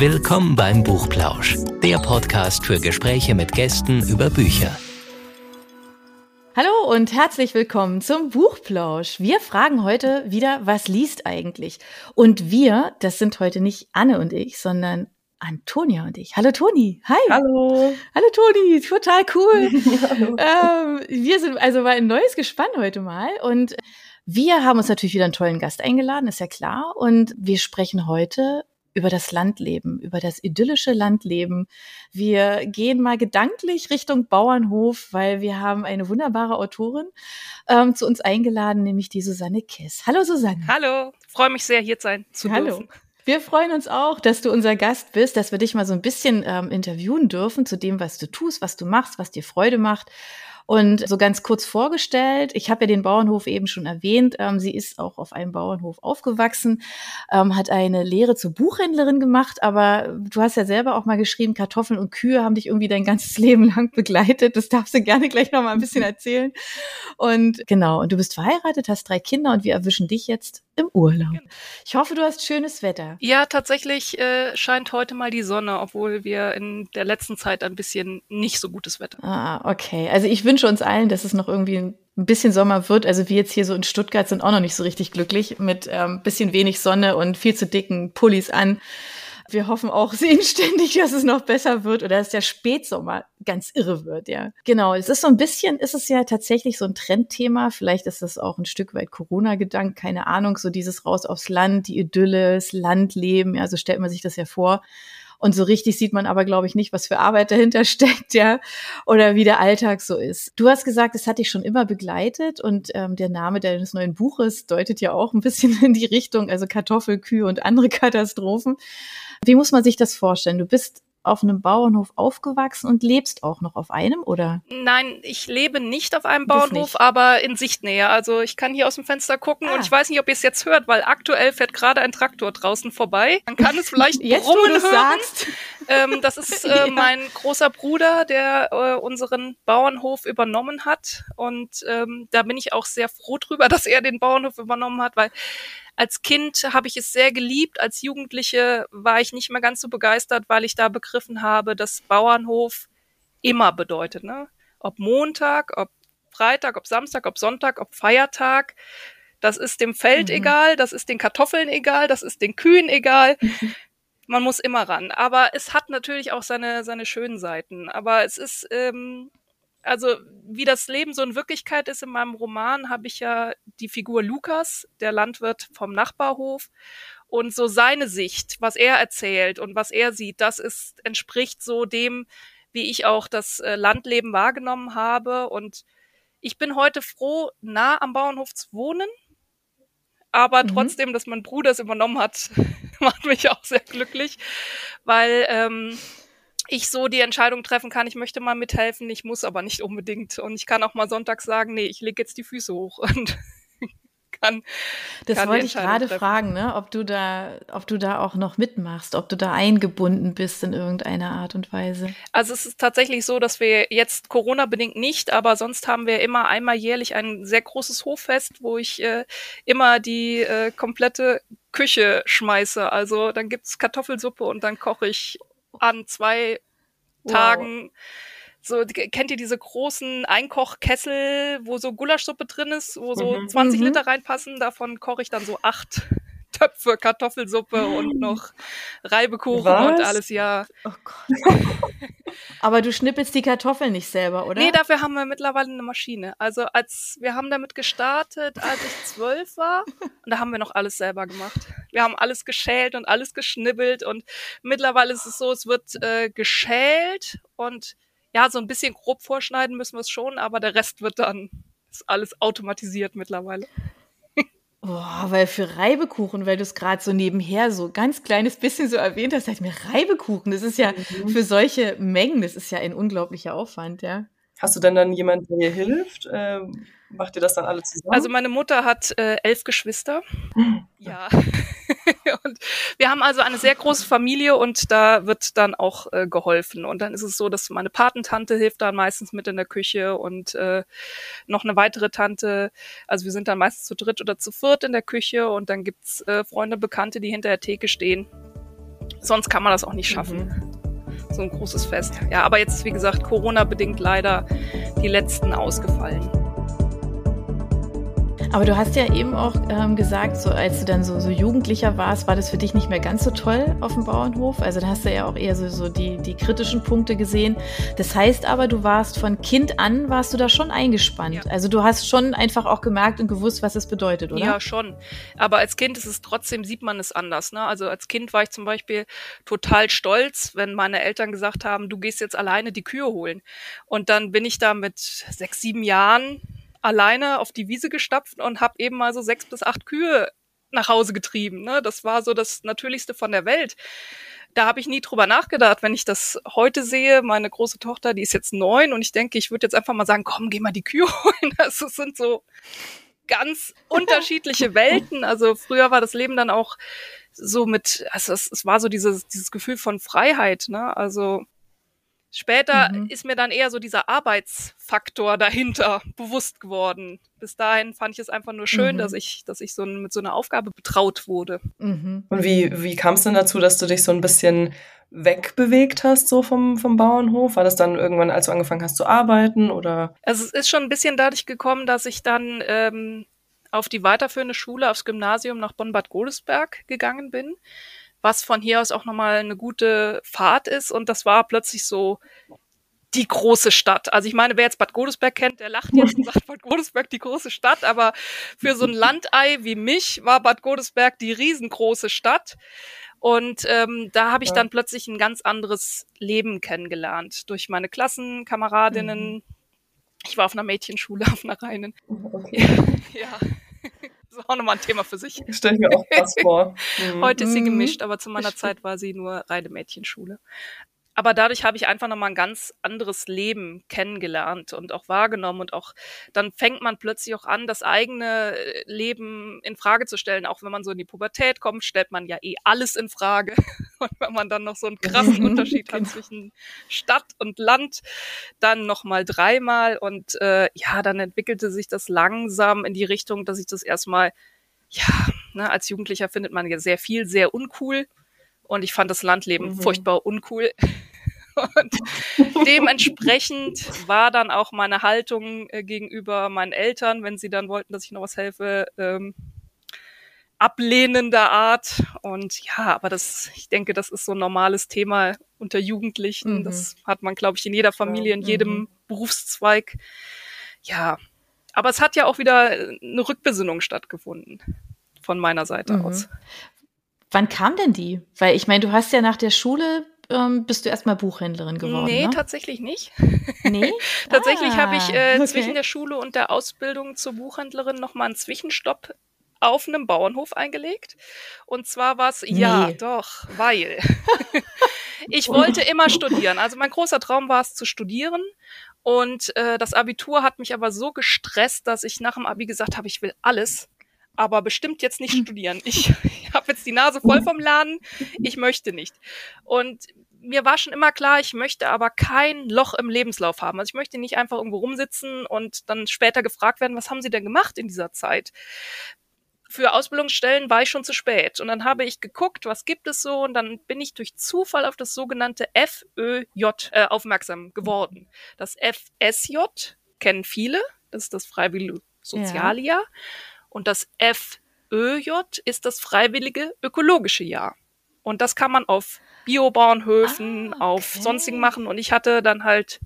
Willkommen beim Buchplausch, der Podcast für Gespräche mit Gästen über Bücher. Hallo und herzlich willkommen zum Buchplausch. Wir fragen heute wieder, was liest eigentlich? Und wir, das sind heute nicht Anne und ich, sondern Antonia und ich. Hallo Toni. Hi. Hallo. Hallo Toni. Total cool. ähm, wir sind also mal ein neues Gespann heute mal und wir haben uns natürlich wieder einen tollen Gast eingeladen, ist ja klar. Und wir sprechen heute über das Landleben, über das idyllische Landleben. Wir gehen mal gedanklich Richtung Bauernhof, weil wir haben eine wunderbare Autorin ähm, zu uns eingeladen, nämlich die Susanne Kess. Hallo Susanne. Hallo, freue mich sehr, hier sein zu Hallo. dürfen. Wir freuen uns auch, dass du unser Gast bist, dass wir dich mal so ein bisschen ähm, interviewen dürfen zu dem, was du tust, was du machst, was dir Freude macht. Und so ganz kurz vorgestellt, ich habe ja den Bauernhof eben schon erwähnt, ähm, sie ist auch auf einem Bauernhof aufgewachsen, ähm, hat eine Lehre zur Buchhändlerin gemacht, aber du hast ja selber auch mal geschrieben, Kartoffeln und Kühe haben dich irgendwie dein ganzes Leben lang begleitet. Das darfst du gerne gleich noch mal ein bisschen erzählen. Und genau, und du bist verheiratet, hast drei Kinder und wir erwischen dich jetzt im Urlaub. Ich hoffe, du hast schönes Wetter. Ja, tatsächlich äh, scheint heute mal die Sonne, obwohl wir in der letzten Zeit ein bisschen nicht so gutes Wetter. Ah, okay. Also ich wünsche uns allen, dass es noch irgendwie ein bisschen Sommer wird. Also wir jetzt hier so in Stuttgart sind auch noch nicht so richtig glücklich mit ähm, bisschen wenig Sonne und viel zu dicken Pullis an. Wir hoffen auch sehenständig, dass es noch besser wird oder dass der Spätsommer ganz irre wird, ja. Genau, es ist so ein bisschen, ist es ja tatsächlich so ein Trendthema. Vielleicht ist das auch ein Stück weit Corona-Gedanke, keine Ahnung, so dieses raus aufs Land, die Idylle, das Landleben, ja, so stellt man sich das ja vor. Und so richtig sieht man aber, glaube ich, nicht, was für Arbeit dahinter steckt, ja, oder wie der Alltag so ist. Du hast gesagt, es hat dich schon immer begleitet und ähm, der Name deines neuen Buches deutet ja auch ein bisschen in die Richtung, also Kartoffelkühe und andere Katastrophen. Wie muss man sich das vorstellen? Du bist auf einem Bauernhof aufgewachsen und lebst auch noch auf einem, oder? Nein, ich lebe nicht auf einem Bauernhof, aber in Sichtnähe. Also ich kann hier aus dem Fenster gucken ah. und ich weiß nicht, ob ihr es jetzt hört, weil aktuell fährt gerade ein Traktor draußen vorbei. Man kann es vielleicht jetzt, brummen hören. Sagst. Ähm, das ist äh, ja. mein großer Bruder, der äh, unseren Bauernhof übernommen hat. Und ähm, da bin ich auch sehr froh drüber, dass er den Bauernhof übernommen hat, weil als Kind habe ich es sehr geliebt. Als Jugendliche war ich nicht mehr ganz so begeistert, weil ich da begriffen habe, dass Bauernhof immer bedeutet. Ne? Ob Montag, ob Freitag, ob Samstag, ob Sonntag, ob Feiertag. Das ist dem Feld mhm. egal, das ist den Kartoffeln egal, das ist den Kühen egal. Man muss immer ran. Aber es hat natürlich auch seine, seine schönen Seiten. Aber es ist, ähm, also wie das Leben so in Wirklichkeit ist in meinem Roman, habe ich ja die Figur Lukas, der Landwirt vom Nachbarhof. Und so seine Sicht, was er erzählt und was er sieht, das ist, entspricht so dem, wie ich auch das äh, Landleben wahrgenommen habe. Und ich bin heute froh, nah am Bauernhof zu wohnen. Aber mhm. trotzdem, dass mein Bruder es übernommen hat, macht mich auch sehr glücklich, weil ähm, ich so die Entscheidung treffen kann, ich möchte mal mithelfen, ich muss aber nicht unbedingt. Und ich kann auch mal sonntags sagen, nee, ich lege jetzt die Füße hoch und kann. Das kann wollte ich gerade fragen, ne? ob du da, ob du da auch noch mitmachst, ob du da eingebunden bist in irgendeiner Art und Weise. Also es ist tatsächlich so, dass wir jetzt Corona-bedingt nicht, aber sonst haben wir immer einmal jährlich ein sehr großes Hoffest, wo ich äh, immer die äh, komplette Küche schmeiße. Also dann gibt's Kartoffelsuppe und dann koche ich an zwei wow. Tagen. So, kennt ihr diese großen Einkochkessel, wo so Gulaschsuppe drin ist, wo so mhm. 20 mhm. Liter reinpassen? Davon koche ich dann so acht Töpfe Kartoffelsuppe und noch Reibekuchen Was? und alles, ja. Oh Gott. Aber du schnippelst die Kartoffeln nicht selber, oder? Nee, dafür haben wir mittlerweile eine Maschine. Also als wir haben damit gestartet, als ich zwölf war, und da haben wir noch alles selber gemacht. Wir haben alles geschält und alles geschnibbelt und mittlerweile ist es so, es wird äh, geschält und ja, so ein bisschen grob vorschneiden müssen wir es schon, aber der Rest wird dann ist alles automatisiert mittlerweile. Boah, weil für Reibekuchen, weil du es gerade so nebenher so ganz kleines bisschen so erwähnt hast, sag mir Reibekuchen, das ist ja mhm. für solche Mengen, das ist ja ein unglaublicher Aufwand, ja. Hast du denn dann jemanden, der dir hilft? Ähm, macht ihr das dann alle zusammen? Also meine Mutter hat äh, elf Geschwister. ja. und wir haben also eine sehr große Familie und da wird dann auch äh, geholfen. Und dann ist es so, dass meine Patentante hilft dann meistens mit in der Küche und äh, noch eine weitere Tante. Also wir sind dann meistens zu dritt oder zu viert in der Küche und dann gibt's äh, Freunde, Bekannte, die hinter der Theke stehen sonst kann man das auch nicht schaffen. Mhm. So ein großes Fest. Ja, aber jetzt, wie gesagt, Corona-bedingt leider die letzten ausgefallen. Aber du hast ja eben auch ähm, gesagt, so als du dann so, so Jugendlicher warst, war das für dich nicht mehr ganz so toll auf dem Bauernhof. Also da hast du ja auch eher so, so die, die kritischen Punkte gesehen. Das heißt aber, du warst von Kind an, warst du da schon eingespannt. Ja. Also du hast schon einfach auch gemerkt und gewusst, was es bedeutet, oder? Ja, schon. Aber als Kind ist es trotzdem, sieht man es anders. Ne? Also als Kind war ich zum Beispiel total stolz, wenn meine Eltern gesagt haben, du gehst jetzt alleine die Kühe holen. Und dann bin ich da mit sechs, sieben Jahren alleine auf die Wiese gestapft und habe eben mal so sechs bis acht Kühe nach Hause getrieben. Ne? Das war so das Natürlichste von der Welt. Da habe ich nie drüber nachgedacht. Wenn ich das heute sehe, meine große Tochter, die ist jetzt neun und ich denke, ich würde jetzt einfach mal sagen, komm, geh mal die Kühe holen. Das sind so ganz unterschiedliche Welten. Also früher war das Leben dann auch so mit, also es, es war so dieses, dieses Gefühl von Freiheit. Ne? Also Später mhm. ist mir dann eher so dieser Arbeitsfaktor dahinter bewusst geworden. Bis dahin fand ich es einfach nur schön, mhm. dass ich, dass ich so mit so einer Aufgabe betraut wurde. Mhm. Und wie, wie kam es denn dazu, dass du dich so ein bisschen wegbewegt hast, so vom, vom Bauernhof? War das dann irgendwann, als du angefangen hast zu arbeiten oder? Also es ist schon ein bisschen dadurch gekommen, dass ich dann ähm, auf die weiterführende Schule, aufs Gymnasium nach Bonn-Bad Godesberg gegangen bin was von hier aus auch nochmal eine gute Fahrt ist. Und das war plötzlich so die große Stadt. Also ich meine, wer jetzt Bad Godesberg kennt, der lacht jetzt und sagt Bad Godesberg die große Stadt, aber für so ein Landei wie mich war Bad Godesberg die riesengroße Stadt. Und ähm, da habe ich dann plötzlich ein ganz anderes Leben kennengelernt durch meine Klassenkameradinnen. Mhm. Ich war auf einer Mädchenschule, auf einer reinen. Okay. ja. Das ist auch nochmal ein Thema für sich. Stelle ich mir auch was vor. Mhm. Heute ist sie gemischt, aber zu meiner Zeit war sie nur reine Mädchenschule aber dadurch habe ich einfach nochmal ein ganz anderes Leben kennengelernt und auch wahrgenommen und auch dann fängt man plötzlich auch an, das eigene äh, Leben in Frage zu stellen. Auch wenn man so in die Pubertät kommt, stellt man ja eh alles in Frage. Und wenn man dann noch so einen krassen Unterschied hat genau. zwischen Stadt und Land, dann nochmal dreimal und äh, ja, dann entwickelte sich das langsam in die Richtung, dass ich das erstmal, ja, ne, als Jugendlicher findet man ja sehr viel, sehr uncool. Und ich fand das Landleben mhm. furchtbar uncool. Und dementsprechend war dann auch meine Haltung äh, gegenüber meinen Eltern, wenn sie dann wollten, dass ich noch was helfe, ähm, ablehnender Art. Und ja, aber das, ich denke, das ist so ein normales Thema unter Jugendlichen. Mhm. Das hat man, glaube ich, in jeder Familie, in jedem mhm. Berufszweig. Ja, aber es hat ja auch wieder eine Rückbesinnung stattgefunden von meiner Seite mhm. aus. Wann kam denn die? Weil ich meine, du hast ja nach der Schule ähm, bist du erstmal Buchhändlerin geworden? Nee, ne? tatsächlich nicht. Nee? tatsächlich ah, habe ich äh, okay. zwischen der Schule und der Ausbildung zur Buchhändlerin nochmal einen Zwischenstopp auf einem Bauernhof eingelegt. Und zwar war es, nee. ja, doch, weil ich wollte immer studieren. Also mein großer Traum war es zu studieren. Und äh, das Abitur hat mich aber so gestresst, dass ich nach dem Abi gesagt habe, ich will alles aber bestimmt jetzt nicht hm. studieren. Ich, ich habe jetzt die Nase voll vom Laden, ich möchte nicht. Und mir war schon immer klar, ich möchte aber kein Loch im Lebenslauf haben. Also ich möchte nicht einfach irgendwo rumsitzen und dann später gefragt werden, was haben Sie denn gemacht in dieser Zeit? Für Ausbildungsstellen war ich schon zu spät. Und dann habe ich geguckt, was gibt es so, und dann bin ich durch Zufall auf das sogenannte FÖJ äh, aufmerksam geworden. Das FSJ kennen viele, das ist das Freiwillige Sozialjahr. Ja. Und das FÖJ ist das freiwillige ökologische Jahr. Und das kann man auf Biobauernhöfen, ah, okay. auf sonstigen machen. Und ich hatte dann halt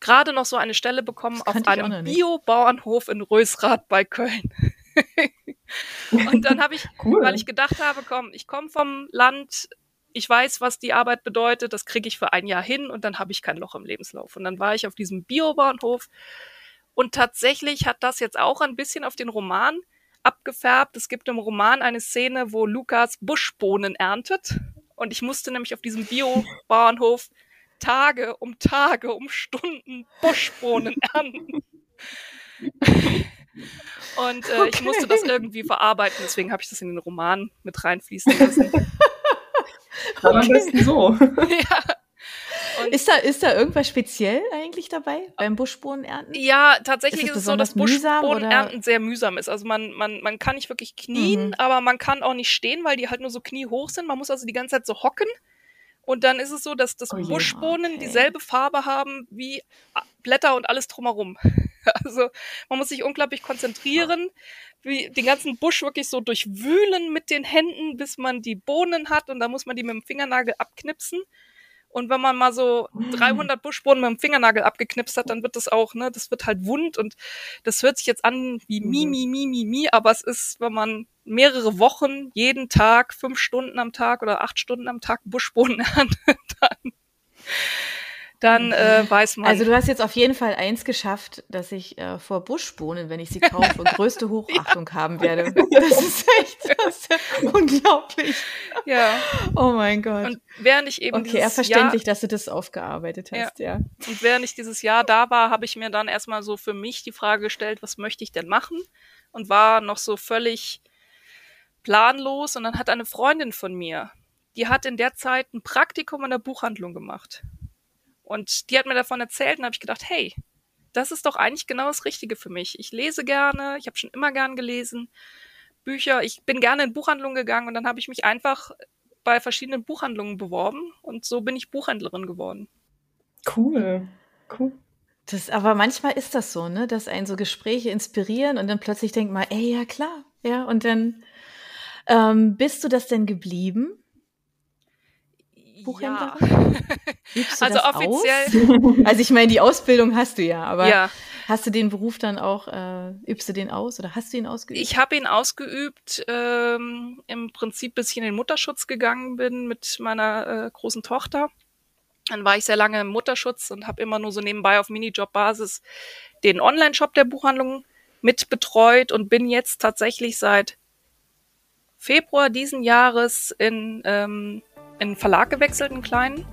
gerade noch so eine Stelle bekommen auf einem Biobauernhof in Rösrath bei Köln. und dann habe ich, cool. weil ich gedacht habe, komm, ich komme vom Land, ich weiß, was die Arbeit bedeutet, das kriege ich für ein Jahr hin und dann habe ich kein Loch im Lebenslauf. Und dann war ich auf diesem Biobauernhof und tatsächlich hat das jetzt auch ein bisschen auf den Roman abgefärbt. Es gibt im Roman eine Szene, wo Lukas Buschbohnen erntet. Und ich musste nämlich auf diesem Bio-Bauernhof Tage um Tage, um Stunden Buschbohnen ernten. Und äh, okay. ich musste das irgendwie verarbeiten, deswegen habe ich das in den Roman mit reinfließen lassen. Aber am besten so. ja. Und ist, da, ist da irgendwas speziell eigentlich dabei beim Buschbohnenernten? Ja, tatsächlich ist es, ist es so, dass Buschbohnenernten sehr mühsam ist. Also man, man, man kann nicht wirklich knien, mhm. aber man kann auch nicht stehen, weil die halt nur so kniehoch sind. Man muss also die ganze Zeit so hocken. Und dann ist es so, dass das oh Buschbohnen okay. dieselbe Farbe haben wie Blätter und alles drumherum. Also man muss sich unglaublich konzentrieren, wie den ganzen Busch wirklich so durchwühlen mit den Händen, bis man die Bohnen hat und dann muss man die mit dem Fingernagel abknipsen. Und wenn man mal so 300 Buschbohnen mit dem Fingernagel abgeknipst hat, dann wird das auch, ne, das wird halt wund und das hört sich jetzt an wie mi, mi, mi, mi, mi, aber es ist, wenn man mehrere Wochen, jeden Tag, fünf Stunden am Tag oder acht Stunden am Tag Buschbohnen erntet, dann dann äh, weiß man. Also du hast jetzt auf jeden Fall eins geschafft, dass ich äh, vor Buschbohnen, wenn ich sie kaufe, größte Hochachtung ja. haben werde. Das ist echt das ist unglaublich. Ja. Oh mein Gott. Und während ich eben Okay, ja, verständlich, dass du das aufgearbeitet hast, ja. ja. Und während ich dieses Jahr da war, habe ich mir dann erstmal so für mich die Frage gestellt, was möchte ich denn machen? Und war noch so völlig planlos. Und dann hat eine Freundin von mir, die hat in der Zeit ein Praktikum in der Buchhandlung gemacht. Und die hat mir davon erzählt und habe ich gedacht, hey, das ist doch eigentlich genau das Richtige für mich. Ich lese gerne, ich habe schon immer gern gelesen, Bücher, ich bin gerne in Buchhandlungen gegangen und dann habe ich mich einfach bei verschiedenen Buchhandlungen beworben und so bin ich Buchhändlerin geworden. Cool, cool. Das, aber manchmal ist das so, ne, dass einen so Gespräche inspirieren und dann plötzlich denkt man, ey, ja klar, ja, und dann ähm, bist du das denn geblieben? Buchhändler? Ja. also offiziell. Aus? Also ich meine, die Ausbildung hast du ja, aber ja. hast du den Beruf dann auch, äh, übst du den aus oder hast du ihn ausgeübt? Ich habe ihn ausgeübt, ähm, im Prinzip bis ich in den Mutterschutz gegangen bin mit meiner äh, großen Tochter. Dann war ich sehr lange im Mutterschutz und habe immer nur so nebenbei auf Minijob-Basis den Online-Shop der Buchhandlung mit betreut und bin jetzt tatsächlich seit Februar diesen Jahres in ähm, in einen Verlag gewechselt, einen kleinen,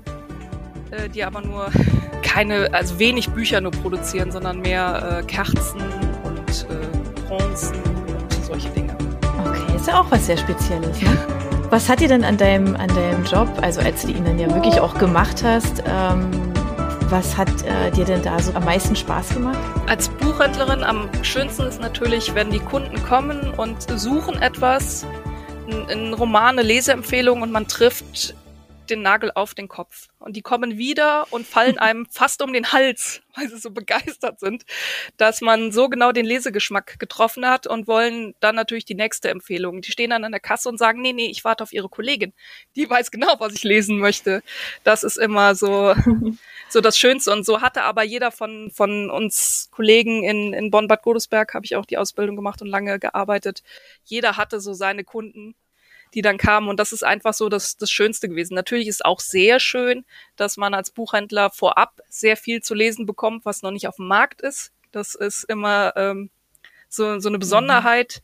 äh, die aber nur keine, also wenig Bücher nur produzieren, sondern mehr äh, Kerzen und äh, Bronzen und solche Dinge. Okay, ist ja auch was sehr Spezielles, ne? Was hat dir denn an deinem, an deinem Job, also als du ihn dann ja wirklich auch gemacht hast, ähm, was hat äh, dir denn da so am meisten Spaß gemacht? Als Buchhändlerin am schönsten ist natürlich, wenn die Kunden kommen und suchen etwas, ein Roman, eine Leseempfehlung und man trifft den Nagel auf den Kopf. Und die kommen wieder und fallen einem fast um den Hals, weil sie so begeistert sind, dass man so genau den Lesegeschmack getroffen hat und wollen dann natürlich die nächste Empfehlung. Die stehen dann an der Kasse und sagen, nee, nee, ich warte auf ihre Kollegin. Die weiß genau, was ich lesen möchte. Das ist immer so, so das Schönste. Und so hatte aber jeder von, von uns Kollegen in, in Bonn-Bad Godesberg, habe ich auch die Ausbildung gemacht und lange gearbeitet. Jeder hatte so seine Kunden die dann kamen. Und das ist einfach so das, das Schönste gewesen. Natürlich ist auch sehr schön, dass man als Buchhändler vorab sehr viel zu lesen bekommt, was noch nicht auf dem Markt ist. Das ist immer ähm, so, so eine Besonderheit.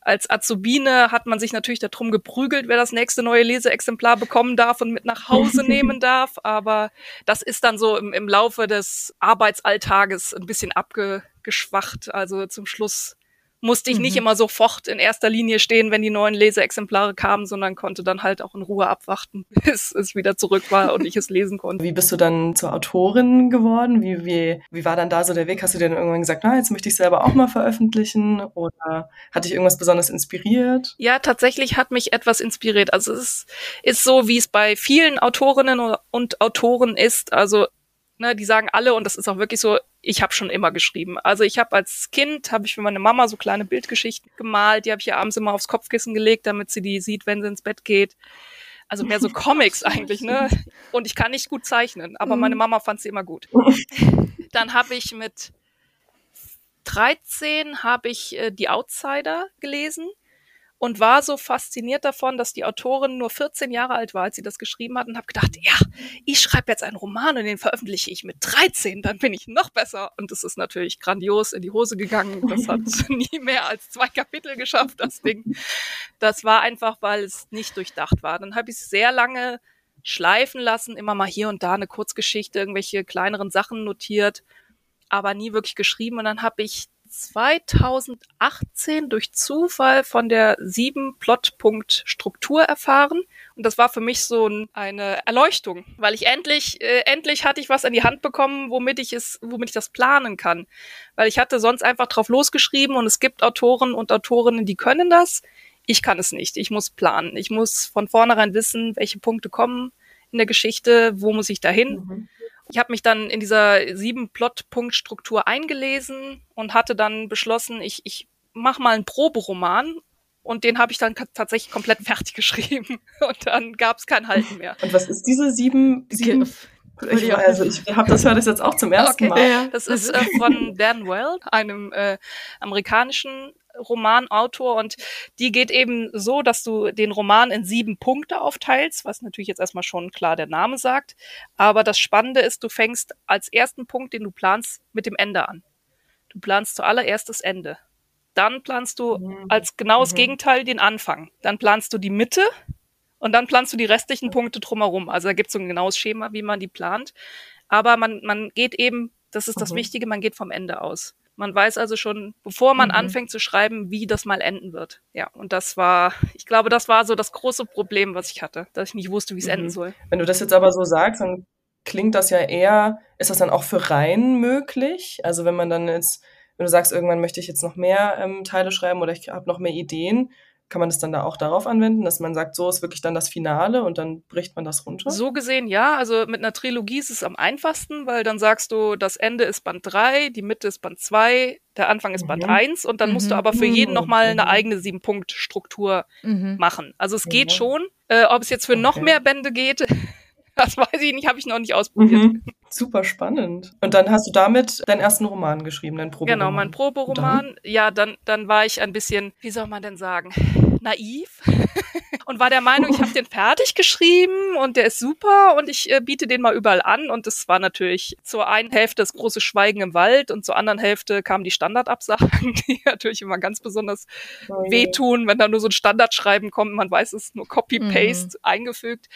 Als Azubine hat man sich natürlich darum geprügelt, wer das nächste neue Leseexemplar bekommen darf und mit nach Hause nehmen darf. Aber das ist dann so im, im Laufe des Arbeitsalltages ein bisschen abgeschwacht. Also zum Schluss musste ich mhm. nicht immer sofort in erster Linie stehen, wenn die neuen Leseexemplare kamen, sondern konnte dann halt auch in Ruhe abwarten, bis es wieder zurück war und ich es lesen konnte. Wie bist du dann zur Autorin geworden? Wie, wie, wie war dann da so der Weg? Hast du dir dann irgendwann gesagt, na, jetzt möchte ich selber auch mal veröffentlichen? Oder hat dich irgendwas besonders inspiriert? Ja, tatsächlich hat mich etwas inspiriert. Also es ist, ist so, wie es bei vielen Autorinnen und Autoren ist. Also ne, die sagen alle, und das ist auch wirklich so, ich habe schon immer geschrieben. Also ich habe als Kind, habe ich für meine Mama so kleine Bildgeschichten gemalt, die habe ich ihr abends immer aufs Kopfkissen gelegt, damit sie die sieht, wenn sie ins Bett geht. Also mehr so Comics eigentlich, ne? Und ich kann nicht gut zeichnen, aber meine mhm. Mama fand sie immer gut. Dann habe ich mit 13 habe ich äh, die Outsider gelesen und war so fasziniert davon, dass die Autorin nur 14 Jahre alt war, als sie das geschrieben hat und habe gedacht, ja, ich schreibe jetzt einen Roman und den veröffentliche ich mit 13, dann bin ich noch besser. Und das ist natürlich grandios in die Hose gegangen. Das hat nie mehr als zwei Kapitel geschafft, das Ding. Das war einfach, weil es nicht durchdacht war. Dann habe ich es sehr lange schleifen lassen, immer mal hier und da eine Kurzgeschichte, irgendwelche kleineren Sachen notiert, aber nie wirklich geschrieben. Und dann habe ich 2018 durch Zufall von der sieben Plotpunkt Struktur erfahren. Und das war für mich so ein, eine Erleuchtung, weil ich endlich, äh, endlich hatte ich was an die Hand bekommen, womit ich es, womit ich das planen kann. Weil ich hatte sonst einfach drauf losgeschrieben und es gibt Autoren und Autorinnen, die können das. Ich kann es nicht. Ich muss planen. Ich muss von vornherein wissen, welche Punkte kommen in der Geschichte, wo muss ich dahin. Mhm. Ich habe mich dann in dieser sieben Plot-Punkt-Struktur eingelesen und hatte dann beschlossen, ich, ich mache mal einen Proberoman und den habe ich dann tatsächlich komplett fertig geschrieben und dann gab es kein Halten mehr. Und was ist diese sieben? sieben ich, also ich habe das höre das jetzt auch zum ersten okay. Mal. Das ist äh, von Dan Well, einem äh, amerikanischen Romanautor und die geht eben so, dass du den Roman in sieben Punkte aufteilst, was natürlich jetzt erstmal schon klar der Name sagt. Aber das Spannende ist, du fängst als ersten Punkt, den du planst, mit dem Ende an. Du planst zuallererst das Ende. Dann planst du mhm. als genaues mhm. Gegenteil den Anfang. Dann planst du die Mitte und dann planst du die restlichen Punkte drumherum. Also da gibt es so ein genaues Schema, wie man die plant. Aber man, man geht eben, das ist das mhm. Wichtige, man geht vom Ende aus. Man weiß also schon, bevor man mhm. anfängt zu schreiben, wie das mal enden wird. Ja, und das war, ich glaube, das war so das große Problem, was ich hatte, dass ich nicht wusste, wie es mhm. enden soll. Wenn du das jetzt aber so sagst, dann klingt das ja eher, ist das dann auch für Reihen möglich? Also wenn man dann jetzt, wenn du sagst, irgendwann möchte ich jetzt noch mehr ähm, Teile schreiben oder ich habe noch mehr Ideen, kann man das dann da auch darauf anwenden, dass man sagt, so ist wirklich dann das Finale und dann bricht man das runter? So gesehen ja. Also mit einer Trilogie ist es am einfachsten, weil dann sagst du, das Ende ist Band 3, die Mitte ist Band 2, der Anfang ist mhm. Band 1 und dann mhm. musst du mhm. aber für jeden nochmal eine mhm. eigene Sieben-Punkt-Struktur mhm. machen. Also es geht schon. Äh, ob es jetzt für okay. noch mehr Bände geht, das weiß ich nicht, habe ich noch nicht ausprobiert. Mhm. Super spannend. Und dann hast du damit deinen ersten Roman geschrieben, deinen Proberoman. Genau, mein Proberoman. Ja, dann, dann war ich ein bisschen, wie soll man denn sagen, naiv und war der Meinung, ich habe den fertig geschrieben und der ist super und ich äh, biete den mal überall an. Und das war natürlich zur einen Hälfte das große Schweigen im Wald und zur anderen Hälfte kamen die Standardabsagen, die natürlich immer ganz besonders oh wehtun, wenn da nur so ein Standardschreiben kommt. Man weiß, es ist nur Copy-Paste mhm. eingefügt.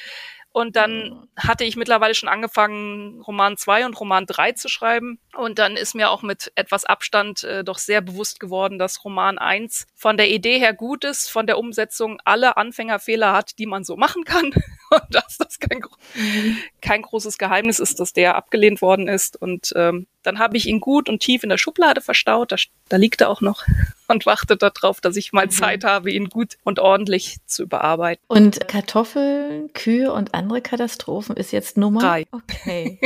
Und dann hatte ich mittlerweile schon angefangen, Roman 2 und Roman 3 zu schreiben. Und dann ist mir auch mit etwas Abstand äh, doch sehr bewusst geworden, dass Roman 1 von der Idee her gut ist, von der Umsetzung alle Anfängerfehler hat, die man so machen kann. Und dass das kein, mhm. kein großes Geheimnis ist, dass der abgelehnt worden ist. Und ähm, dann habe ich ihn gut und tief in der Schublade verstaut. Da, da liegt er auch noch und wartet darauf, dass ich mal mhm. Zeit habe, ihn gut und ordentlich zu überarbeiten. Und Kartoffeln, Kühe und andere Katastrophen ist jetzt Nummer drei. Okay.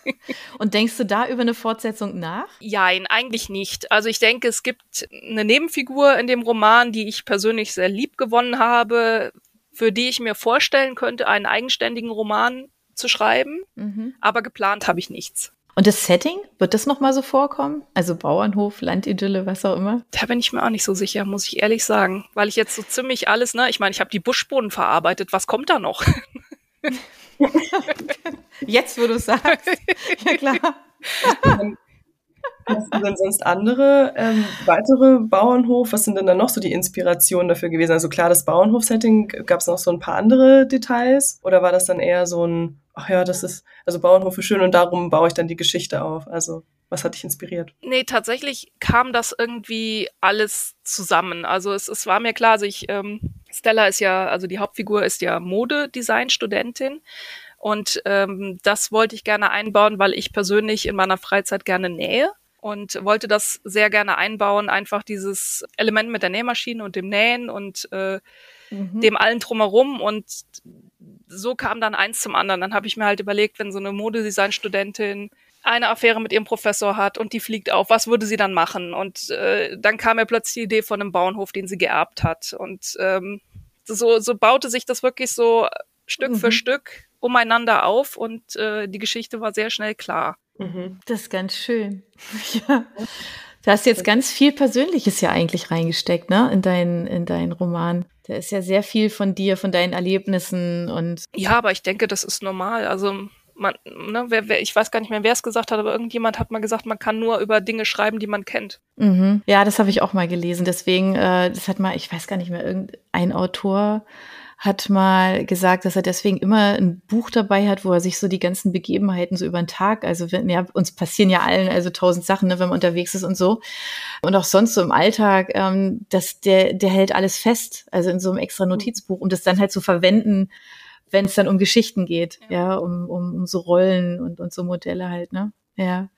und denkst du da über eine Fortsetzung nach? Nein, eigentlich nicht. Also ich denke, es gibt eine Nebenfigur in dem Roman, die ich persönlich sehr lieb gewonnen habe, für die ich mir vorstellen könnte, einen eigenständigen Roman zu schreiben. Mhm. Aber geplant habe ich nichts. Und das Setting, wird das nochmal so vorkommen? Also Bauernhof, Landidylle, was auch immer? Da bin ich mir auch nicht so sicher, muss ich ehrlich sagen. Weil ich jetzt so ziemlich alles, ne, ich meine, ich habe die Buschbohnen verarbeitet, was kommt da noch? jetzt, wo du sagst. Ja, klar. Hast du denn sonst andere ähm, weitere Bauernhof? Was sind denn dann noch so die Inspirationen dafür gewesen? Also klar, das Bauernhof-Setting, gab es noch so ein paar andere Details? Oder war das dann eher so ein, ach ja, das ist, also Bauernhof ist schön und darum baue ich dann die Geschichte auf? Also was hat dich inspiriert? Nee, tatsächlich kam das irgendwie alles zusammen. Also es, es war mir klar, also ich, ähm, Stella ist ja, also die Hauptfigur ist ja Modedesign-Studentin. Und ähm, das wollte ich gerne einbauen, weil ich persönlich in meiner Freizeit gerne nähe und wollte das sehr gerne einbauen, einfach dieses Element mit der Nähmaschine und dem Nähen und äh, mhm. dem allen drumherum und so kam dann eins zum anderen. Dann habe ich mir halt überlegt, wenn so eine Modedesign-Studentin eine Affäre mit ihrem Professor hat und die fliegt auf, was würde sie dann machen? Und äh, dann kam mir plötzlich die Idee von einem Bauernhof, den sie geerbt hat. Und ähm, so, so baute sich das wirklich so Stück mhm. für Stück umeinander auf und äh, die Geschichte war sehr schnell klar. Mhm. Das ist ganz schön. ja. Du hast jetzt ganz viel Persönliches ja eigentlich reingesteckt, ne, in deinen, in deinen Roman. Da ist ja sehr viel von dir, von deinen Erlebnissen und. Ja, aber ich denke, das ist normal. Also, man, ne, wer, wer, ich weiß gar nicht mehr, wer es gesagt hat, aber irgendjemand hat mal gesagt, man kann nur über Dinge schreiben, die man kennt. Mhm. Ja, das habe ich auch mal gelesen. Deswegen, äh, das hat mal, ich weiß gar nicht mehr, irgendein Autor hat mal gesagt, dass er deswegen immer ein Buch dabei hat, wo er sich so die ganzen Begebenheiten so über den Tag, also wenn, ja, uns passieren ja allen also tausend Sachen, ne, wenn man unterwegs ist und so. Und auch sonst so im Alltag, ähm, dass der, der hält alles fest, also in so einem extra Notizbuch, um das dann halt zu verwenden, wenn es dann um Geschichten geht, ja, ja um, um, um so Rollen und, und so Modelle halt, ne? Ja.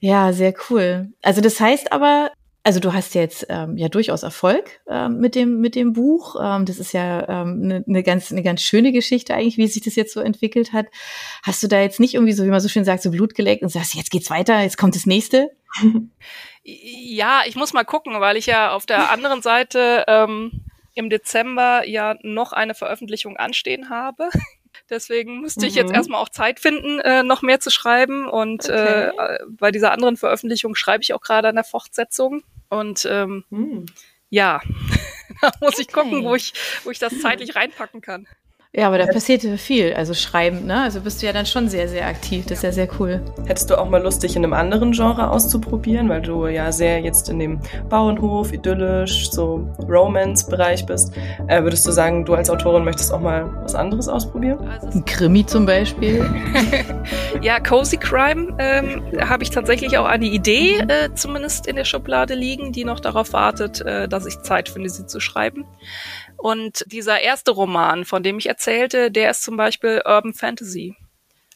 Ja, sehr cool. Also das heißt aber, also du hast jetzt ähm, ja durchaus Erfolg ähm, mit dem mit dem Buch. Ähm, das ist ja eine ähm, ne, ne ganz eine ganz schöne Geschichte eigentlich, wie sich das jetzt so entwickelt hat. Hast du da jetzt nicht irgendwie so, wie man so schön sagt, so Blut geleckt und sagst, jetzt geht's weiter, jetzt kommt das nächste? Ja, ich muss mal gucken, weil ich ja auf der anderen Seite ähm, im Dezember ja noch eine Veröffentlichung anstehen habe. Deswegen müsste ich jetzt mhm. erstmal auch Zeit finden, äh, noch mehr zu schreiben. Und okay. äh, bei dieser anderen Veröffentlichung schreibe ich auch gerade an der Fortsetzung. Und ähm, hm. ja, da muss ich gucken, wo ich, wo ich das zeitlich reinpacken kann. Ja, aber da passiert viel, also schreiben, ne? Also bist du ja dann schon sehr, sehr aktiv. Das ist ja sehr cool. Hättest du auch mal Lust, dich in einem anderen Genre auszuprobieren, weil du ja sehr jetzt in dem Bauernhof, idyllisch, so Romance-Bereich bist. Äh, würdest du sagen, du als Autorin möchtest auch mal was anderes ausprobieren? Also Ein Krimi zum Beispiel? ja, Cozy Crime ähm, habe ich tatsächlich auch eine Idee, äh, zumindest in der Schublade liegen, die noch darauf wartet, äh, dass ich Zeit finde, sie zu schreiben. Und dieser erste Roman, von dem ich erzählte, der ist zum Beispiel Urban Fantasy.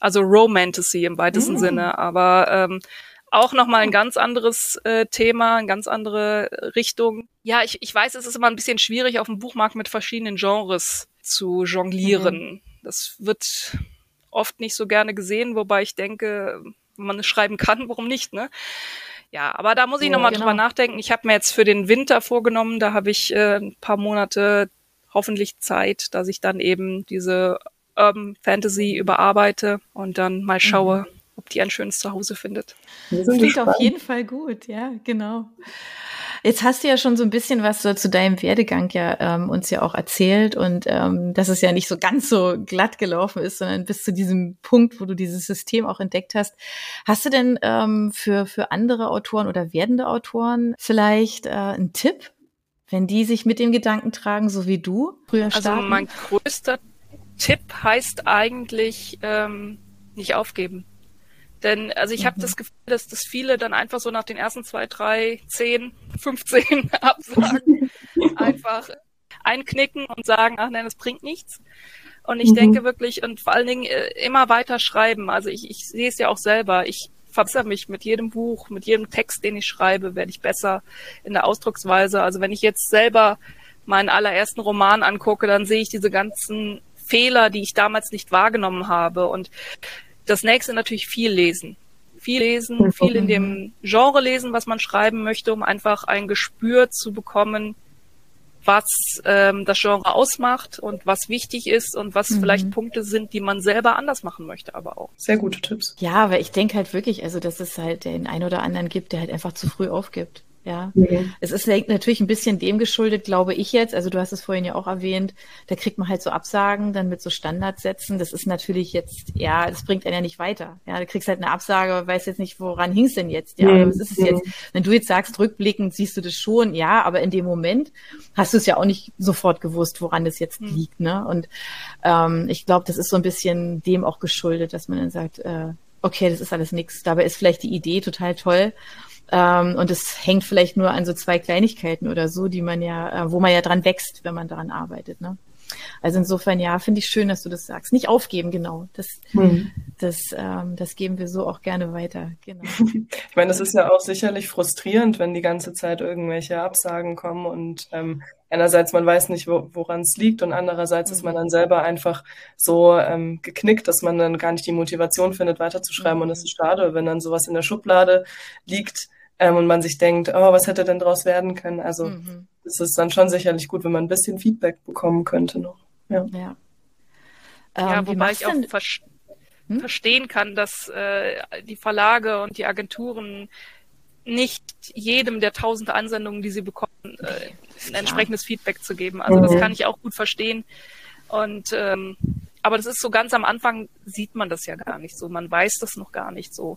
Also Romantasy im weitesten mm. Sinne, aber ähm, auch nochmal ein ganz anderes äh, Thema, eine ganz andere Richtung. Ja, ich, ich weiß, es ist immer ein bisschen schwierig, auf dem Buchmarkt mit verschiedenen Genres zu jonglieren. Mhm. Das wird oft nicht so gerne gesehen, wobei ich denke, wenn man es schreiben kann, warum nicht, ne? Ja, aber da muss ich ja, nochmal genau. drüber nachdenken. Ich habe mir jetzt für den Winter vorgenommen, da habe ich äh, ein paar Monate hoffentlich Zeit, dass ich dann eben diese Urban Fantasy überarbeite und dann mal schaue, mhm. ob die ein schönes Zuhause findet. Das klingt auf jeden Fall gut, ja, genau. Jetzt hast du ja schon so ein bisschen was so zu deinem Werdegang ja ähm, uns ja auch erzählt und ähm, dass es ja nicht so ganz so glatt gelaufen ist, sondern bis zu diesem Punkt, wo du dieses System auch entdeckt hast. Hast du denn ähm, für, für andere Autoren oder werdende Autoren vielleicht äh, einen Tipp, wenn die sich mit dem Gedanken tragen, so wie du früher starten? Also mein größter Tipp heißt eigentlich ähm, nicht aufgeben. Denn also ich mhm. habe das Gefühl, dass das viele dann einfach so nach den ersten zwei, drei, zehn, 15 Absagen einfach einknicken und sagen, ach nein, das bringt nichts. Und ich mhm. denke wirklich, und vor allen Dingen äh, immer weiter schreiben. Also ich, ich sehe es ja auch selber. Ich verbessere mich mit jedem Buch, mit jedem Text, den ich schreibe, werde ich besser in der Ausdrucksweise. Also wenn ich jetzt selber meinen allerersten Roman angucke, dann sehe ich diese ganzen Fehler, die ich damals nicht wahrgenommen habe. Und das nächste natürlich viel lesen. Viel lesen, viel in dem Genre lesen, was man schreiben möchte, um einfach ein Gespür zu bekommen, was ähm, das Genre ausmacht und was wichtig ist und was mhm. vielleicht Punkte sind, die man selber anders machen möchte, aber auch. Sehr gute Tipps. Ja, aber ich denke halt wirklich, also dass es halt den einen oder anderen gibt, der halt einfach zu früh aufgibt. Ja, mhm. es ist natürlich ein bisschen dem geschuldet, glaube ich jetzt. Also du hast es vorhin ja auch erwähnt, da kriegt man halt so Absagen, dann mit so Standardsätzen. Das ist natürlich jetzt, ja, das bringt einen ja nicht weiter. Ja, du kriegst halt eine Absage, weißt jetzt nicht, woran hing es denn jetzt? Ja, mhm. was ist es jetzt? Wenn du jetzt sagst, rückblickend siehst du das schon, ja, aber in dem Moment hast du es ja auch nicht sofort gewusst, woran das jetzt mhm. liegt. Ne? Und ähm, ich glaube, das ist so ein bisschen dem auch geschuldet, dass man dann sagt, äh, okay, das ist alles nix. Dabei ist vielleicht die Idee total toll. Ähm, und es hängt vielleicht nur an so zwei Kleinigkeiten oder so, die man ja, äh, wo man ja dran wächst, wenn man daran arbeitet. Ne? Also insofern, ja, finde ich schön, dass du das sagst. Nicht aufgeben, genau. Das, hm. das, ähm, das geben wir so auch gerne weiter. Genau. Ich meine, das ist ja auch sicherlich frustrierend, wenn die ganze Zeit irgendwelche Absagen kommen und ähm, einerseits man weiß nicht, wo, woran es liegt und andererseits mhm. ist man dann selber einfach so ähm, geknickt, dass man dann gar nicht die Motivation findet, weiterzuschreiben. Mhm. Und es ist schade, wenn dann sowas in der Schublade liegt, ähm, und man sich denkt, oh, was hätte denn daraus werden können? Also mhm. es ist dann schon sicherlich gut, wenn man ein bisschen Feedback bekommen könnte noch. Ja, ja. ja ähm, wobei ich auch ver hm? verstehen kann, dass äh, die Verlage und die Agenturen nicht jedem der tausend Ansendungen, die sie bekommen, äh, ein entsprechendes Feedback zu geben. Also mhm. das kann ich auch gut verstehen. Und ähm, aber das ist so ganz am Anfang sieht man das ja gar nicht so. Man weiß das noch gar nicht so.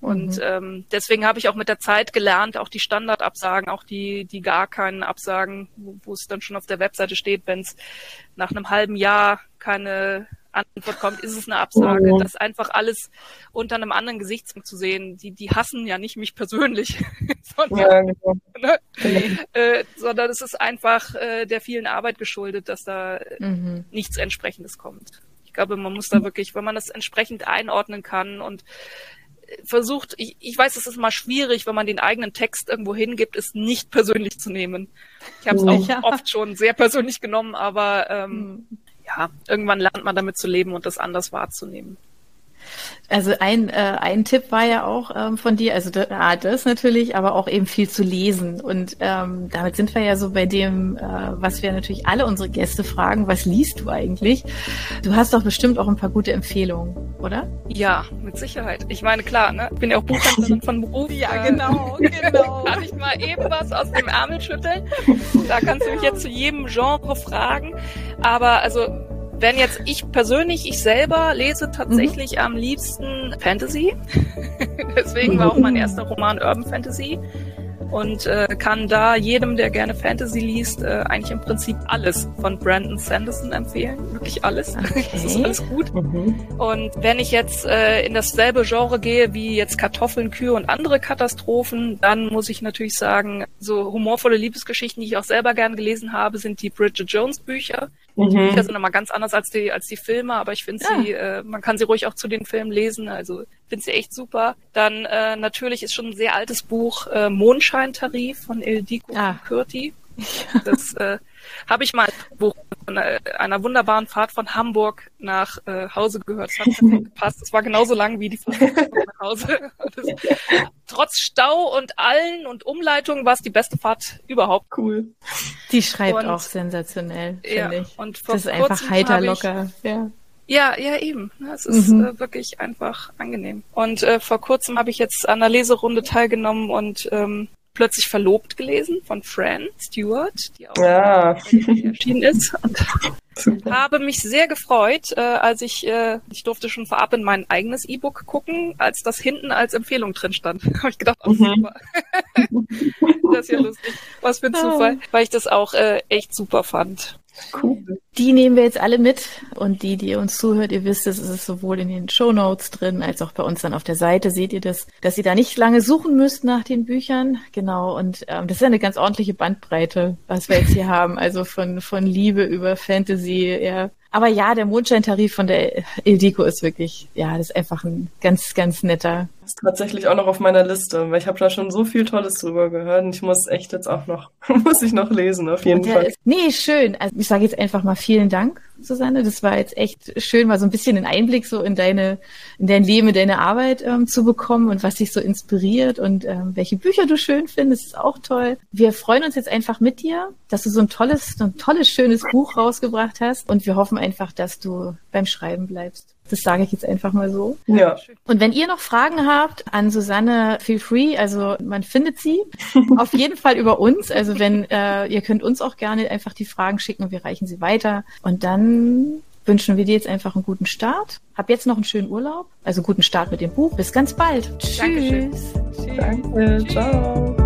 Und mhm. ähm, deswegen habe ich auch mit der Zeit gelernt, auch die Standardabsagen, auch die, die gar keinen Absagen, wo, es dann schon auf der Webseite steht, wenn es nach einem halben Jahr keine Antwort kommt, ist es eine Absage. Oh. Das einfach alles unter einem anderen Gesichtspunkt zu sehen. Die, die hassen ja nicht mich persönlich, sondern, ja, genau. ne? äh, sondern es ist einfach äh, der vielen Arbeit geschuldet, dass da mhm. nichts entsprechendes kommt. Ich glaube, man muss da wirklich, wenn man das entsprechend einordnen kann und versucht, ich, ich weiß, es ist mal schwierig, wenn man den eigenen Text irgendwo hingibt, es nicht persönlich zu nehmen. Ich habe es auch ja. oft schon sehr persönlich genommen, aber ähm, mhm. ja, irgendwann lernt man damit zu leben und das anders wahrzunehmen. Also ein, äh, ein Tipp war ja auch ähm, von dir, also ah, das natürlich, aber auch eben viel zu lesen. Und ähm, damit sind wir ja so bei dem, äh, was wir natürlich alle unsere Gäste fragen, was liest du eigentlich? Du hast doch bestimmt auch ein paar gute Empfehlungen, oder? Ja, mit Sicherheit. Ich meine, klar, ne? ich bin ja auch Buchhändlerin von Beruf. Ja, äh, genau, genau. Kann ich mal eben was aus dem Ärmel schütteln? Da kannst du mich jetzt zu jedem Genre fragen. Aber also wenn jetzt ich persönlich, ich selber lese tatsächlich mhm. am liebsten Fantasy. Deswegen war auch mein erster Roman Urban Fantasy und äh, kann da jedem, der gerne Fantasy liest, äh, eigentlich im Prinzip alles von Brandon Sanderson empfehlen. Wirklich alles. Okay. das ist alles gut. Mhm. Und wenn ich jetzt äh, in dasselbe Genre gehe wie jetzt Kartoffeln, Kühe und andere Katastrophen, dann muss ich natürlich sagen, so humorvolle Liebesgeschichten, die ich auch selber gern gelesen habe, sind die Bridget Jones Bücher. Mhm. Die Bücher sind immer ganz anders als die, als die Filme, aber ich finde ja. sie, äh, man kann sie ruhig auch zu den Filmen lesen. Also finde sie echt super. Dann äh, natürlich ist schon ein sehr altes Buch äh, Mondscheintarif von Ildiko ah. Kürti. Das äh, habe ich mal Buch von einer wunderbaren Fahrt von Hamburg nach äh, Hause gehört. Das hat perfekt gepasst. Es war genauso lang wie die Fahrt nach Hause. Das, trotz Stau und Allen und Umleitungen war es die beste Fahrt überhaupt. Cool. Die schreibt und, auch sensationell, finde ja, ich. Und das ist einfach heiter locker. Ja. Ja, ja, eben. Es ist mhm. äh, wirklich einfach angenehm. Und äh, vor kurzem habe ich jetzt an einer Leserunde teilgenommen und ähm, plötzlich verlobt gelesen von Fran Stewart, die auch ja. erschienen ist. Und. habe mich sehr gefreut, äh, als ich, äh, ich durfte schon vorab in mein eigenes E-Book gucken, als das hinten als Empfehlung drin stand. habe ich gedacht, oh, mhm. super. das ist ja lustig. Was für ein Zufall, weil ich das auch äh, echt super fand. Cool. Die nehmen wir jetzt alle mit und die, die uns zuhört, ihr wisst, es ist sowohl in den Show Notes drin als auch bei uns dann auf der Seite seht ihr das, dass ihr da nicht lange suchen müsst nach den Büchern. Genau und ähm, das ist eine ganz ordentliche Bandbreite, was wir jetzt hier haben. Also von von Liebe über Fantasy, ja, aber ja, der Mondscheintarif von der Ildiko ist wirklich, ja, das ist einfach ein ganz, ganz netter. Ist tatsächlich auch noch auf meiner Liste, weil ich habe da schon so viel Tolles drüber gehört und ich muss echt jetzt auch noch, muss ich noch lesen, auf jeden Fall. Ist, nee, schön. Also ich sage jetzt einfach mal vielen Dank Susanne. Das war jetzt echt schön, mal so ein bisschen einen Einblick so in deine, in dein Leben, in deine Arbeit ähm, zu bekommen und was dich so inspiriert und ähm, welche Bücher du schön findest, ist auch toll. Wir freuen uns jetzt einfach mit dir, dass du so ein tolles, so ein tolles, schönes Buch rausgebracht hast und wir hoffen einfach, dass du beim Schreiben bleibst. Das sage ich jetzt einfach mal so. Ja. Und wenn ihr noch Fragen habt an Susanne, feel free. Also man findet sie auf jeden Fall über uns. Also wenn äh, ihr könnt uns auch gerne einfach die Fragen schicken und wir reichen sie weiter. Und dann wünschen wir dir jetzt einfach einen guten Start. Hab jetzt noch einen schönen Urlaub. Also guten Start mit dem Buch. Bis ganz bald. Tschüss. Dankeschön. Danke. Ciao.